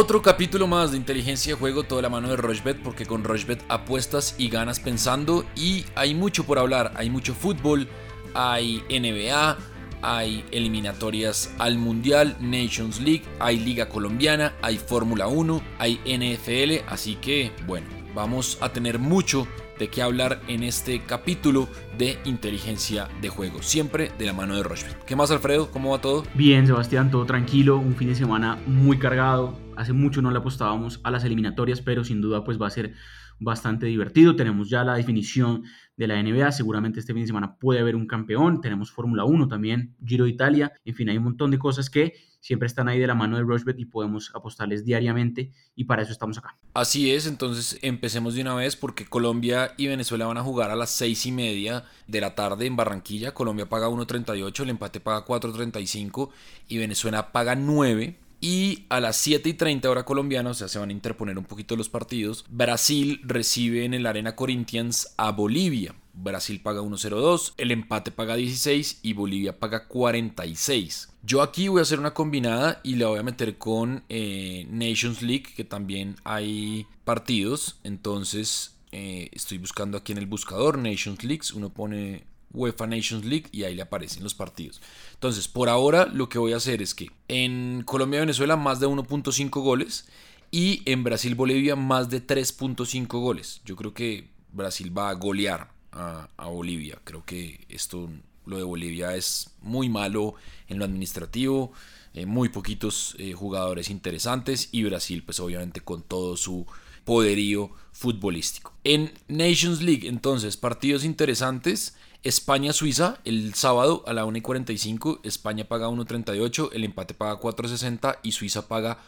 Otro capítulo más de inteligencia de juego, toda la mano de Rochbet, porque con Rochbet apuestas y ganas pensando. Y hay mucho por hablar, hay mucho fútbol, hay NBA, hay eliminatorias al Mundial, Nations League, hay Liga Colombiana, hay Fórmula 1, hay NFL. Así que, bueno, vamos a tener mucho de qué hablar en este capítulo de inteligencia de juego, siempre de la mano de Rochbet. ¿Qué más, Alfredo? ¿Cómo va todo? Bien, Sebastián, todo tranquilo, un fin de semana muy cargado Hace mucho no le apostábamos a las eliminatorias, pero sin duda pues va a ser bastante divertido. Tenemos ya la definición de la NBA, seguramente este fin de semana puede haber un campeón, tenemos Fórmula 1 también, Giro de Italia, en fin, hay un montón de cosas que siempre están ahí de la mano de Rushbet y podemos apostarles diariamente y para eso estamos acá. Así es, entonces empecemos de una vez porque Colombia y Venezuela van a jugar a las seis y media de la tarde en Barranquilla. Colombia paga 1.38, el empate paga 4.35 y Venezuela paga 9. Y a las 7 y 30 hora colombiana, o sea, se van a interponer un poquito los partidos. Brasil recibe en el Arena Corinthians a Bolivia. Brasil paga 1.02, el empate paga 16 y Bolivia paga 46. Yo aquí voy a hacer una combinada y la voy a meter con eh, Nations League, que también hay partidos. Entonces eh, estoy buscando aquí en el buscador Nations League. Uno pone UEFA Nations League y ahí le aparecen los partidos. Entonces, por ahora lo que voy a hacer es que en Colombia-Venezuela más de 1.5 goles y en Brasil-Bolivia más de 3.5 goles. Yo creo que Brasil va a golear a, Bolivia. Creo que esto, lo de Bolivia es muy malo en lo administrativo. Eh, muy poquitos eh, jugadores interesantes y Brasil pues obviamente con todo su poderío futbolístico. En Nations League entonces partidos interesantes. España-Suiza el sábado a la 1 y 45. España paga 1.38, el empate paga 4.60 y Suiza paga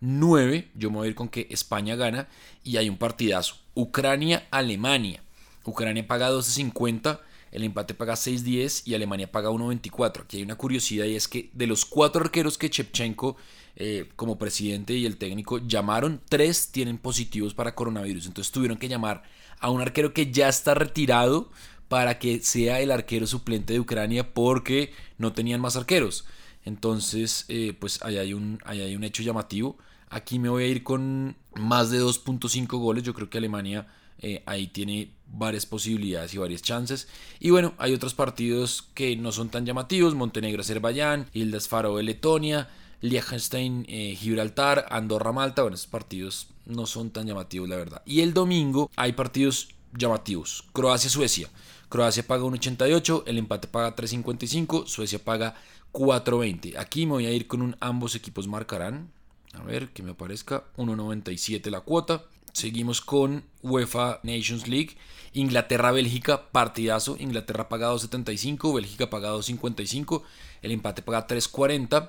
9. Yo me voy a ir con que España gana y hay un partidazo. Ucrania-Alemania. Ucrania paga 12.50, el empate paga 6.10 y Alemania paga 1.24. Aquí hay una curiosidad y es que de los cuatro arqueros que Chepchenko eh, como presidente y el técnico llamaron, tres tienen positivos para coronavirus. Entonces tuvieron que llamar a un arquero que ya está retirado para que sea el arquero suplente de Ucrania porque no tenían más arqueros. Entonces, eh, pues ahí hay, un, hay un hecho llamativo. Aquí me voy a ir con más de 2.5 goles. Yo creo que Alemania eh, ahí tiene varias posibilidades y varias chances. Y bueno, hay otros partidos que no son tan llamativos. Montenegro-Azerbaiyán, Hildas Faroe, Letonia, Liechtenstein, eh, Gibraltar, Andorra, Malta. Bueno, esos partidos no son tan llamativos, la verdad. Y el domingo hay partidos llamativos. Croacia-Suecia. Croacia paga 1.88, el empate paga 3.55, Suecia paga 4.20. Aquí me voy a ir con un ambos equipos marcarán. A ver, que me aparezca 1.97 la cuota. Seguimos con UEFA Nations League. Inglaterra-Bélgica, partidazo. Inglaterra paga 2.75, Bélgica paga 2.55, el empate paga 3.40.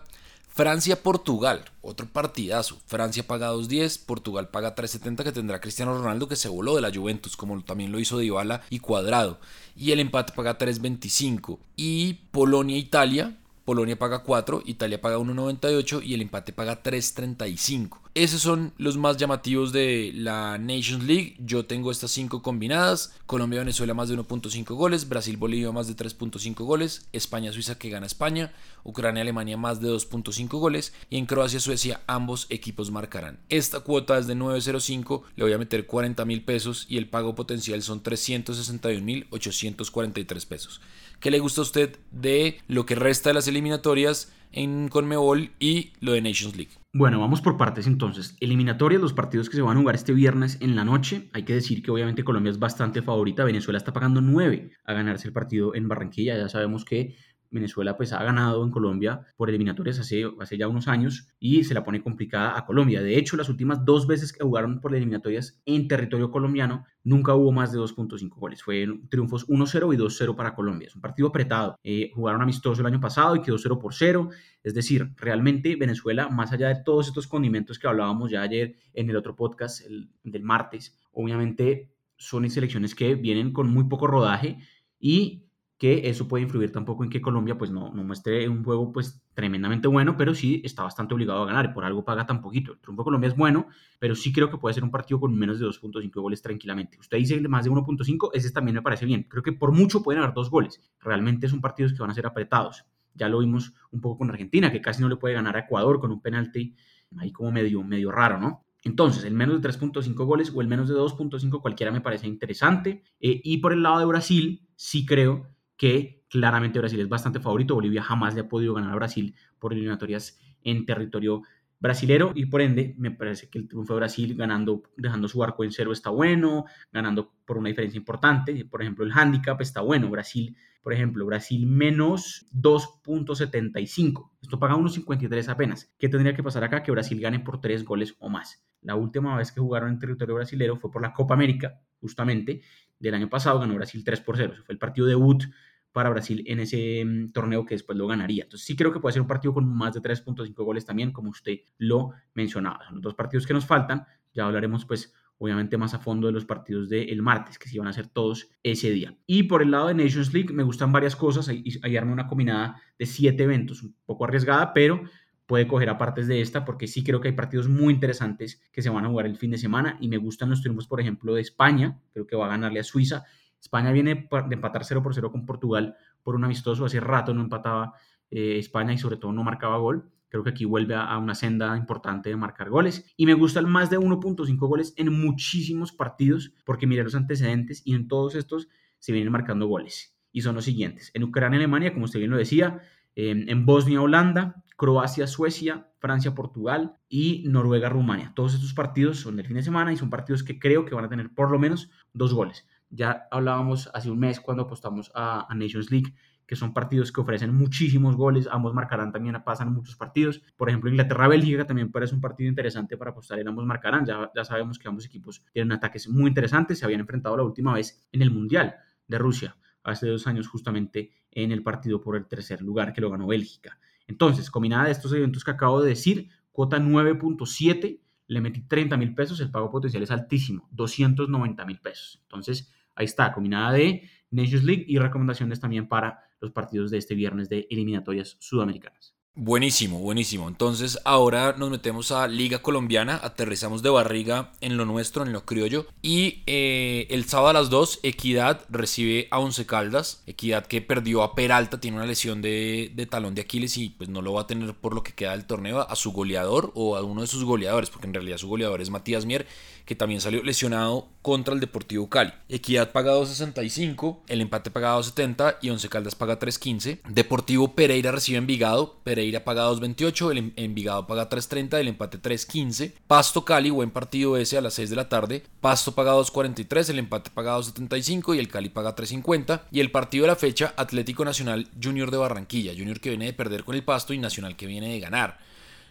Francia-Portugal, otro partidazo. Francia paga 2.10, Portugal paga 3.70 que tendrá Cristiano Ronaldo que se voló de la Juventus, como también lo hizo Dybala y Cuadrado. Y el empate paga 3.25. Y Polonia-Italia, Polonia paga 4, Italia paga 1.98 y el empate paga 3.35. Esos son los más llamativos de la Nations League. Yo tengo estas 5 combinadas. Colombia-Venezuela más de 1.5 goles. Brasil-Bolivia más de 3.5 goles. España-Suiza que gana España. Ucrania-Alemania más de 2.5 goles. Y en Croacia-Suecia ambos equipos marcarán. Esta cuota es de 9.05. Le voy a meter 40 mil pesos y el pago potencial son 361 mil 843 pesos. ¿Qué le gusta a usted de lo que resta de las eliminatorias en Conmebol y lo de Nations League? Bueno, vamos por partes entonces. Eliminatorias, los partidos que se van a jugar este viernes en la noche. Hay que decir que obviamente Colombia es bastante favorita. Venezuela está pagando 9 a ganarse el partido en Barranquilla. Ya sabemos que Venezuela pues ha ganado en Colombia por eliminatorias hace, hace ya unos años y se la pone complicada a Colombia. De hecho, las últimas dos veces que jugaron por eliminatorias en territorio colombiano, nunca hubo más de 2.5 goles. Fue triunfos 1-0 y 2-0 para Colombia. Es un partido apretado. Eh, jugaron amistoso el año pasado y quedó 0 por 0. Es decir, realmente Venezuela, más allá de todos estos condimentos que hablábamos ya ayer en el otro podcast el, del martes, obviamente son selecciones que vienen con muy poco rodaje y que eso puede influir tampoco en que Colombia pues no, no muestre un juego pues tremendamente bueno, pero sí está bastante obligado a ganar por algo paga tan poquito. El triunfo de Colombia es bueno, pero sí creo que puede ser un partido con menos de 2.5 goles tranquilamente. Usted dice más de 1.5, ese también me parece bien. Creo que por mucho pueden haber dos goles. Realmente son partidos que van a ser apretados. Ya lo vimos un poco con Argentina, que casi no le puede ganar a Ecuador con un penalti ahí como medio, medio raro, ¿no? Entonces, el menos de 3.5 goles o el menos de 2.5, cualquiera me parece interesante. Eh, y por el lado de Brasil, sí creo que claramente Brasil es bastante favorito. Bolivia jamás le ha podido ganar a Brasil por eliminatorias en territorio brasilero y por ende me parece que el triunfo de Brasil ganando, dejando su arco en cero está bueno, ganando por una diferencia importante. Por ejemplo, el handicap está bueno. Brasil, por ejemplo, Brasil menos 2.75. Esto paga 1.53 apenas. ¿Qué tendría que pasar acá? Que Brasil gane por 3 goles o más. La última vez que jugaron en territorio brasilero fue por la Copa América, justamente, del año pasado. Ganó Brasil 3 por 0. Ese fue el partido debut para Brasil en ese mm, torneo que después lo ganaría. Entonces sí creo que puede ser un partido con más de 3.5 goles también, como usted lo mencionaba. Son los dos partidos que nos faltan. Ya hablaremos pues obviamente más a fondo de los partidos del martes, que sí van a ser todos ese día. Y por el lado de Nations League me gustan varias cosas. Ahí, ahí una combinada de siete eventos, un poco arriesgada, pero puede coger aparte de esta porque sí creo que hay partidos muy interesantes que se van a jugar el fin de semana y me gustan los triunfos, por ejemplo, de España, creo que va a ganarle a Suiza España viene de empatar 0 por 0 con Portugal por un amistoso. Hace rato no empataba eh, España y sobre todo no marcaba gol. Creo que aquí vuelve a, una senda importante de marcar goles. Y me gusta el más de 1.5 goles en muchísimos partidos porque miré los antecedentes y en todos estos se vienen marcando goles. Y son los siguientes. En Ucrania, Alemania, como usted bien lo decía. en Bosnia, Holanda. Croacia, Suecia, Francia, Portugal y Noruega, Rumania. Todos estos partidos son del fin de semana y son partidos que creo que van a tener por lo menos dos goles. Ya hablábamos hace un mes cuando apostamos a, Nations League que son partidos que ofrecen muchísimos goles, ambos marcarán también, pasan muchos partidos. Por ejemplo, Inglaterra-Bélgica también parece un partido interesante para apostar en ambos marcarán. Ya, ya sabemos que ambos equipos tienen ataques muy interesantes, se habían enfrentado la última vez en el Mundial de Rusia, hace dos años justamente en el partido por el tercer lugar que lo ganó Bélgica. Entonces, combinada de estos eventos que acabo de decir, cuota 9.7, le metí 30 mil pesos, el pago potencial es altísimo, 290 mil pesos. Entonces, Ahí está, combinada de Nations League y recomendaciones también para los partidos de este viernes de eliminatorias sudamericanas. Buenísimo, buenísimo. Entonces ahora nos metemos a Liga Colombiana, aterrizamos de barriga en lo nuestro, en lo criollo. Y eh, el sábado a las 2, Equidad recibe a Once Caldas. Equidad que perdió a Peralta, tiene una lesión de, talón de Aquiles y pues no lo va a tener por lo que queda del torneo a su goleador o a uno de sus goleadores, porque en realidad su goleador es Matías Mier que también salió lesionado contra el Deportivo Cali. Equidad paga 2.65, el empate paga 2.70 y Once Caldas paga 3.15. Deportivo Pereira recibe Envigado, Pereira paga 2.28, el Envigado paga 3.30, el empate 3.15. Pasto Cali, buen partido ese a las 6 de la tarde. Pasto paga 2.43, el empate paga 2.75 y el Cali paga 3.50. Y el partido de la fecha, Atlético Nacional Junior de Barranquilla, Junior que viene de perder con el Pasto y Nacional que viene de ganar.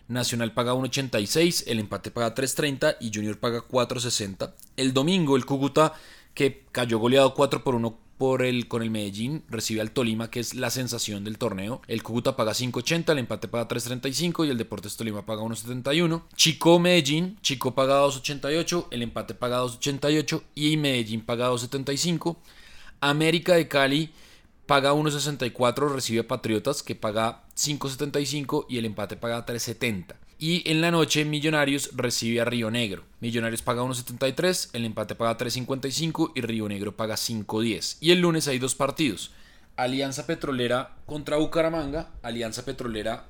Nacional paga 1.86, el empate paga 3.30 y Junior paga 4.60. El domingo el Cúcuta que cayó goleado 4 por 1 por el, con el Medellín, recibe al Tolima, que es la sensación del torneo. El Cúcuta paga 5.80, el empate paga 3.35 y el Deportes Tolima paga 1.71. Chico Medellín, Chico paga 2.88, el empate paga 2.88 y Medellín paga 2.75. América de Cali paga 1.64, recibe a Patriotas que paga 5.75 y el empate paga 3.70. Y en la noche Millonarios recibe a Río Negro. Millonarios paga 1.73, el empate paga 3.55 y Río Negro paga 5.10. Y el lunes hay dos partidos. Alianza Petrolera contra Bucaramanga. Alianza Petrolera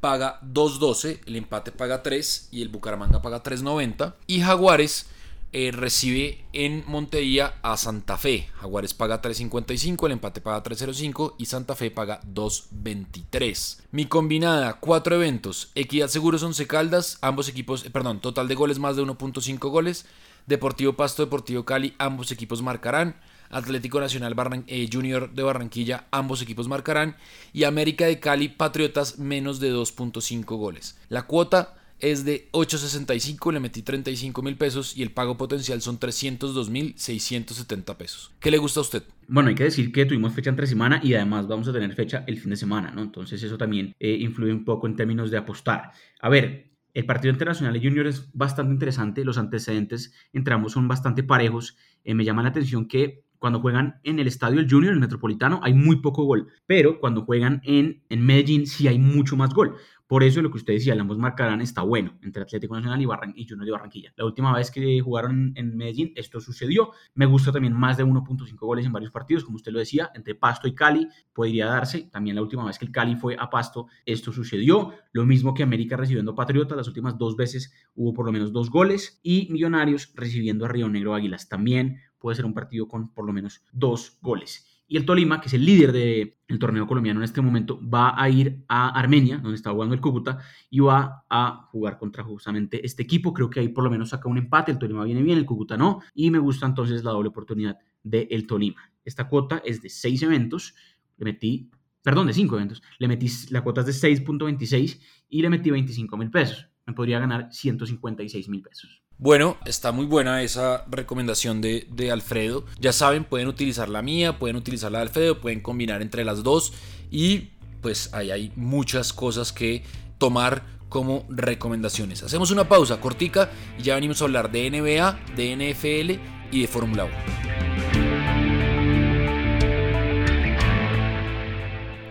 paga 2.12, el empate paga 3 y el Bucaramanga paga 3.90. Y Jaguares eh, recibe en Montería a Santa Fe. Jaguares paga 3.55, el empate paga 3.05 y Santa Fe paga 2.23. Mi combinada, cuatro eventos. Equidad Seguros 11 Caldas, ambos equipos, eh, perdón, total de goles más de 1.5 goles. Deportivo Pasto, Deportivo Cali, ambos equipos marcarán. Atlético Nacional eh, Junior de Barranquilla, ambos equipos marcarán. Y América de Cali, Patriotas, menos de 2.5 goles. La cuota es de 8.65, le metí 35 mil pesos y el pago potencial son 302 mil 670 pesos. ¿Qué le gusta a usted? Bueno, hay que decir que tuvimos fecha entre semana y además vamos a tener fecha el fin de semana, ¿no? Entonces eso también eh, influye un poco en términos de apostar. A ver, el partido internacional de Junior es bastante interesante, los antecedentes entre ambos son bastante parejos. Eh, me llama la atención que cuando juegan en el estadio Junior, el Metropolitano, hay muy poco gol, pero cuando juegan en, en Medellín sí hay mucho más gol. Por eso lo que usted decía, ambos marcarán está bueno entre Atlético Nacional y, Barran y Junior de Barranquilla. La última vez que jugaron en Medellín, esto sucedió. Me gusta también más de 1.5 goles en varios partidos, como usted lo decía, entre Pasto y Cali podría darse. También la última vez que el Cali fue a Pasto, esto sucedió. Lo mismo que América recibiendo Patriotas, las últimas dos veces hubo por lo menos dos goles. Y Millonarios recibiendo a Río Negro Águilas. También puede ser un partido con por lo menos dos goles. Y el Tolima, que es el líder del torneo colombiano en este momento, va a ir a Armenia, donde está jugando el Cúcuta, y va a jugar contra justamente este equipo. Creo que ahí por lo menos saca un empate. El Tolima viene bien, el Cúcuta no. Y me gusta entonces la doble oportunidad del Tolima. Esta cuota es de seis eventos. Le metí, perdón, de cinco eventos. Le metí, la cuota es de 6.26 y le metí 25 mil pesos. Me podría ganar 156 mil pesos. Bueno, está muy buena esa recomendación de, Alfredo. Ya saben, pueden utilizar la mía, pueden utilizar la de Alfredo, pueden combinar entre las dos y pues ahí hay muchas cosas que tomar como recomendaciones. Hacemos una pausa cortica y ya venimos a hablar de NBA, de NFL y de Fórmula 1.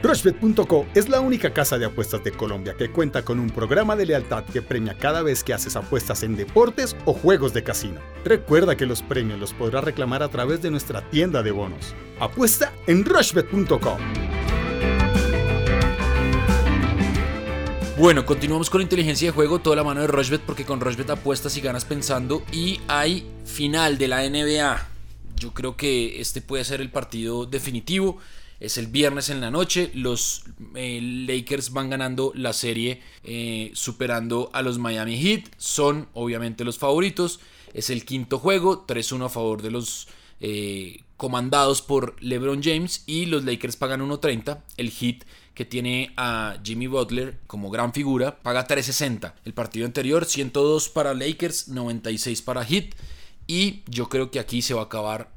Rushbet.co es la única casa de apuestas de Colombia que cuenta con un programa de lealtad que premia cada vez que haces apuestas en deportes o juegos de casino. Recuerda que los premios los podrás reclamar a través de nuestra tienda de bonos. Apuesta en Rushbet.co. Bueno, continuamos con inteligencia de juego, toda la mano de Rushbet porque con Rushbet apuestas y ganas pensando y hay final de la NBA. Yo creo que este puede ser el partido definitivo. Es el viernes en la noche. Los eh, Lakers van ganando la serie eh, superando a los Miami Heat. Son obviamente los favoritos. Es el quinto juego. 3-1 a favor de los eh, comandados por LeBron James. Y los Lakers pagan 1.30. El Heat que tiene a Jimmy Butler como gran figura paga 3.60. El partido anterior 102 para Lakers, 96 para Heat. Y yo creo que aquí se va a acabar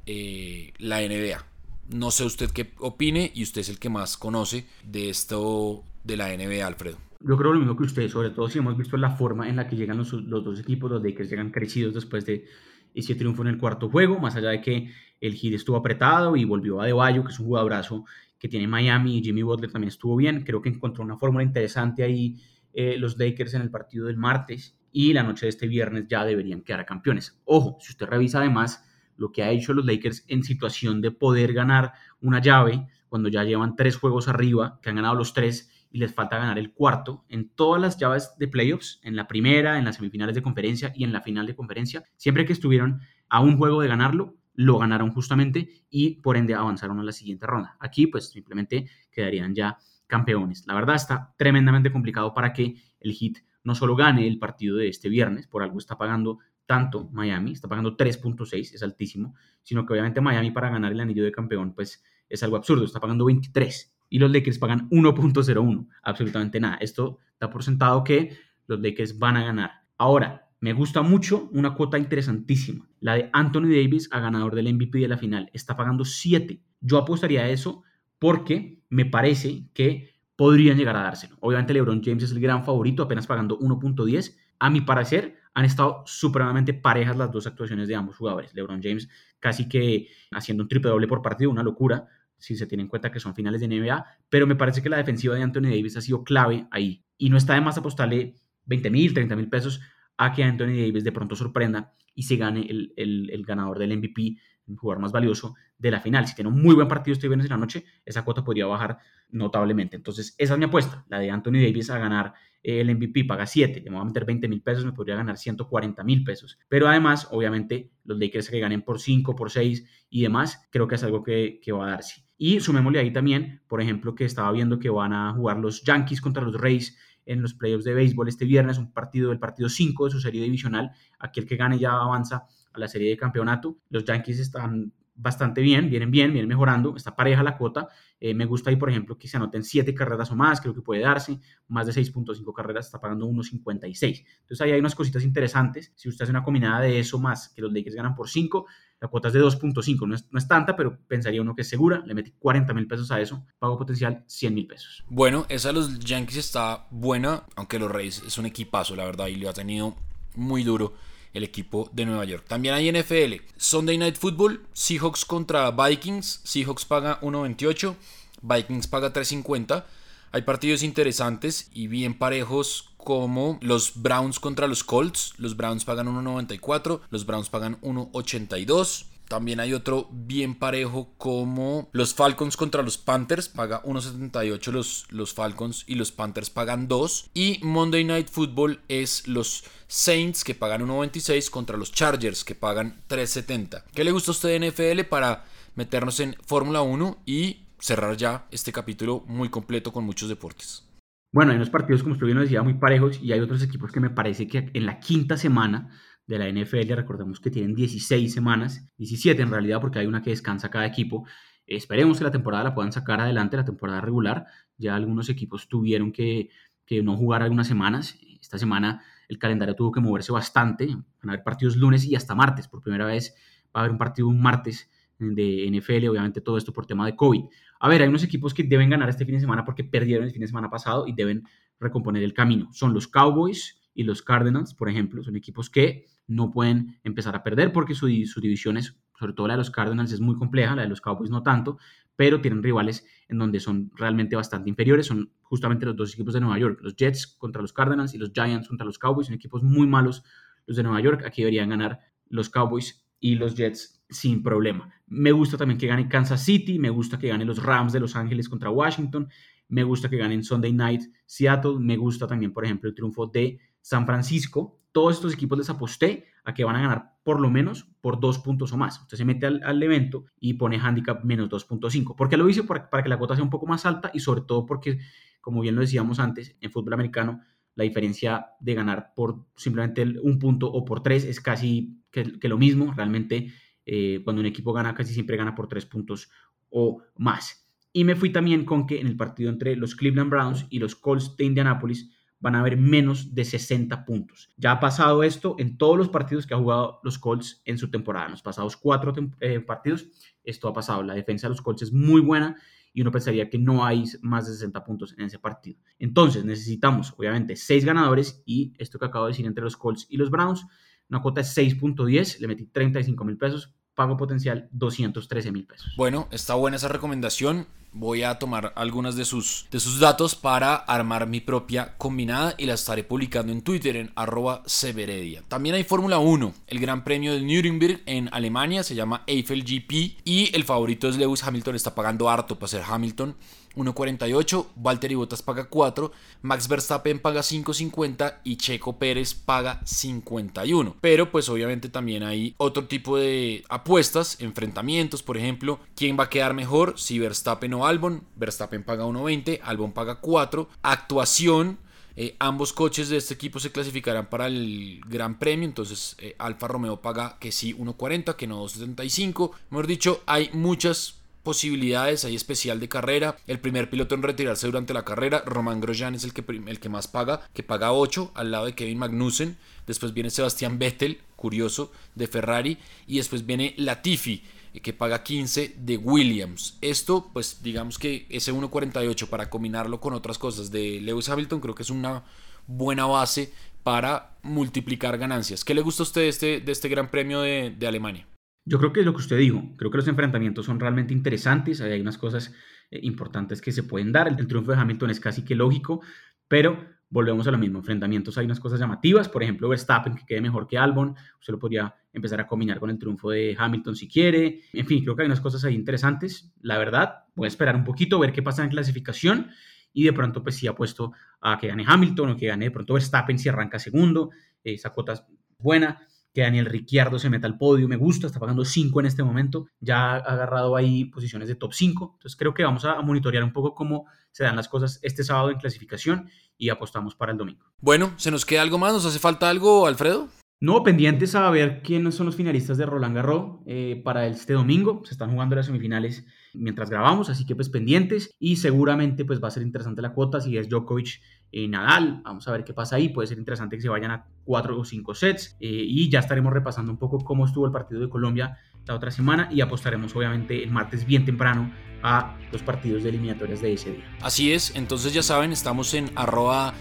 la NBA. No sé usted qué opine y usted es el que más conoce de esto de la NBA, Alfredo. Yo creo lo mismo que usted, sobre todo si hemos visto la forma en la que llegan los, dos equipos, los Lakers llegan crecidos después de ese triunfo en el cuarto juego, más allá de que el Heat estuvo apretado y volvió a De Bayo, que es un jugadorazo que tiene Miami y Jimmy Butler también estuvo bien. Creo que encontró una fórmula interesante ahí eh, los Lakers en el partido del martes y la noche de este viernes ya deberían quedar campeones. Ojo, si usted revisa además lo que ha hecho los Lakers en situación de poder ganar una llave cuando ya llevan tres juegos arriba, que han ganado los tres y les falta ganar el cuarto. En todas las llaves de playoffs, en la primera, en las semifinales de conferencia y en la final de conferencia, siempre que estuvieron a un juego de ganarlo, lo ganaron justamente y por ende avanzaron a la siguiente ronda. Aquí pues simplemente quedarían ya campeones. La verdad está tremendamente complicado para que el Heat no solo gane el partido de este viernes, por algo está pagando tanto Miami, está pagando 3.6, es altísimo, sino que obviamente Miami para ganar el anillo de campeón, pues es algo absurdo, está pagando 23 y los Lakers pagan 1.01, absolutamente nada. Esto da por sentado que los Lakers van a ganar. Ahora, me gusta mucho una cuota interesantísima, la de Anthony Davis a ganador del MVP de la final, está pagando 7. Yo apostaría a eso porque me parece que podrían llegar a dárselo. Obviamente LeBron James es el gran favorito, apenas pagando 1.10. A mi parecer, han estado supremamente parejas las dos actuaciones de ambos jugadores. LeBron James casi que haciendo un triple doble por partido, una locura, si se tiene en cuenta que son finales de NBA, pero me parece que la defensiva de Anthony Davis ha sido clave ahí. Y no está de más apostarle 20 mil, 30 mil pesos a que Anthony Davis de pronto sorprenda y se gane el, el ganador del MVP el jugador más valioso de la final. Si tiene un muy buen partido este viernes en la noche, esa cuota podría bajar notablemente. Entonces, esa es mi apuesta, la de Anthony Davis a ganar eh, el MVP, paga 7, le voy a meter 20 mil pesos, me podría ganar 140 mil pesos. Pero además, obviamente, los Lakers que ganen por 5, por 6 y demás, creo que es algo que, que va a darse. Y sumémosle ahí también, por ejemplo, que estaba viendo que van a jugar los Yankees contra los Rays en los playoffs de béisbol este viernes, un partido del partido 5 de su serie divisional. Aquel que gane ya avanza a la serie de campeonato. Los Yankees están bastante bien, vienen bien, vienen mejorando, está pareja la cuota. Eh, me gusta ahí, por ejemplo, que se anoten 7 carreras o más, creo que puede darse, más de 6.5 carreras, está pagando 1.56. Entonces ahí hay unas cositas interesantes. Si usted hace una combinada de eso más que los Lakers ganan por 5, la cuota es de 2.5, no es, no es tanta, pero pensaría uno que es segura, le metí 40 mil pesos a eso, pago potencial 100 mil pesos. Bueno, esa de los Yankees está buena, aunque los Reyes es un equipazo, la verdad, y lo ha tenido muy duro el equipo de Nueva York. También hay NFL. Sunday Night Football, Seahawks contra Vikings. Seahawks paga 1.28, Vikings paga 3.50. Hay partidos interesantes y bien parejos como los Browns contra los Colts. Los Browns pagan 1.94, los Browns pagan 1.82. También hay otro bien parejo como los Falcons contra los Panthers, paga 1.78 los, los Falcons y los Panthers pagan 2. Y Monday Night Football es los Saints que pagan 1.26 contra los Chargers que pagan 3.70. ¿Qué le gusta a usted de NFL para meternos en Fórmula 1 y cerrar ya este capítulo muy completo con muchos deportes? Bueno, hay unos partidos, como usted bien decía, muy parejos y hay otros equipos que me parece que en la quinta semana de la NFL, recordemos que tienen 16 semanas, 17 en realidad, porque hay una que descansa cada equipo. Esperemos que la temporada la puedan sacar adelante, la temporada regular. Ya algunos equipos tuvieron que, que no jugar algunas semanas. Esta semana el calendario tuvo que moverse bastante. Van a haber partidos lunes y hasta martes. Por primera vez va a haber un partido un martes de NFL, obviamente todo esto por tema de COVID. A ver, hay unos equipos que deben ganar este fin de semana porque perdieron el fin de semana pasado y deben recomponer el camino. Son los Cowboys y los Cardinals, por ejemplo, son equipos que no pueden empezar a perder porque su, su división es, sobre todo la de los Cardinals, es muy compleja, la de los Cowboys no tanto, pero tienen rivales en donde son realmente bastante inferiores. Son justamente los dos equipos de Nueva York, los Jets contra los Cardinals y los Giants contra los Cowboys. Son equipos muy malos los de Nueva York. Aquí deberían ganar los Cowboys y los Jets sin problema. Me gusta también que gane Kansas City, me gusta que gane los Rams de Los Ángeles contra Washington, me gusta que ganen Sunday Night Seattle, me gusta también, por ejemplo, el triunfo de San Francisco todos estos equipos les aposté a que van a ganar por lo menos por dos puntos o más. Usted se mete al, evento y pone handicap menos 2.5. ¿Por qué lo hice? Para, para, que la cuota sea un poco más alta y sobre todo porque, como bien lo decíamos antes, en fútbol americano la diferencia de ganar por simplemente un punto o por tres es casi que, lo mismo. Realmente eh, cuando un equipo gana casi siempre gana por tres puntos o más. Y me fui también con que en el partido entre los Cleveland Browns y los Colts de Indianapolis van a haber menos de 60 puntos. Ya ha pasado esto en todos los partidos que ha jugado los Colts en su temporada. En los pasados cuatro eh, partidos, esto ha pasado. La defensa de los Colts es muy buena y uno pensaría que no hay más de 60 puntos en ese partido. Entonces necesitamos, obviamente, seis ganadores y esto que acabo de decir entre los Colts y los Browns, una cuota de 6.10, le metí 35 mil pesos, pago potencial 213 mil pesos. Bueno, está buena esa recomendación voy a tomar algunas de sus, de sus datos para armar mi propia combinada y la estaré publicando en Twitter en arroba severedia. También hay Fórmula 1, el Gran Premio de Nürburgring en Alemania, se llama Eiffel GP y el favorito es Lewis Hamilton, está pagando harto para ser Hamilton. 1.48, Valtteri Bottas paga 4, Max Verstappen paga 5.50 y Checo Pérez paga 51. Pero pues obviamente también hay otro tipo de apuestas, enfrentamientos, por ejemplo, quién va a quedar mejor si Verstappen o Albon. Verstappen paga 1.20, Albon paga 4. Actuación. Eh, ambos coches de este equipo se clasificarán para el Gran Premio, entonces eh, Alfa Romeo paga que sí 1.40, que no 2.75. Mejor dicho, hay muchas posibilidades, hay especial de carrera. El primer piloto en retirarse durante la carrera, Román Grosjean es el que, el que más paga, que paga 8 al lado de Kevin Magnussen. Después viene Sebastián Vettel, curioso, de Ferrari. Y después viene Latifi, que paga 15 de Williams. Esto, pues digamos que ese 1.48 para combinarlo con otras cosas de Lewis Hamilton, creo que es una buena base para multiplicar ganancias. ¿Qué le gusta a usted de este, de este Gran Premio de Alemania? Yo creo que es lo que usted dijo. Creo que los enfrentamientos son realmente interesantes. Hay unas cosas eh, importantes que se pueden dar. El, triunfo de Hamilton es casi que lógico, pero volvemos a lo mismo. Enfrentamientos hay unas cosas llamativas. Por ejemplo, Verstappen que quede mejor que Albon. Usted lo podría empezar a combinar con el triunfo de Hamilton si quiere. En fin, creo que hay unas cosas ahí interesantes. La verdad, voy a esperar un poquito, ver qué pasa en clasificación. Y de pronto, pues sí apuesto a que gane Hamilton o que gane de pronto Verstappen si arranca segundo. Esa cuota es buena que Daniel Ricciardo se meta al podio, me gusta, está pagando 5 en este momento, ya ha agarrado ahí posiciones de top 5, entonces creo que vamos a monitorear un poco cómo se dan las cosas este sábado en clasificación y apostamos para el domingo. Bueno, ¿se nos queda algo más? ¿Nos hace falta algo, Alfredo? No, pendientes a ver quiénes son los finalistas de Roland Garros eh, para este domingo. Se están jugando las semifinales mientras grabamos, así que pues pendientes. Y seguramente pues va a ser interesante la cuota. Si es Djokovic y Nadal, vamos a ver qué pasa ahí, puede ser interesante que se vayan a cuatro o cinco sets. Eh, y ya estaremos repasando un poco cómo estuvo el partido de Colombia la otra semana. Y apostaremos obviamente el martes bien temprano a los partidos de eliminatorias de ese día. Así es, entonces ya saben, estamos en arroba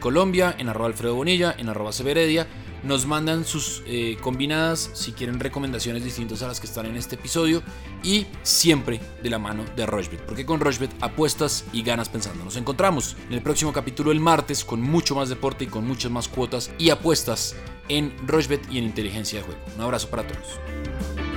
Colombia, en arroba Alfredo Bonilla, en arroba Severedia nos mandan sus eh, combinadas si quieren recomendaciones distintas a las que están en este episodio y siempre de la mano de Rochbet, porque con Rochbet apuestas y ganas pensando. Nos encontramos en el próximo capítulo el martes con mucho más deporte y con muchas más cuotas y apuestas en Rochbet y en inteligencia de juego. Un abrazo para todos.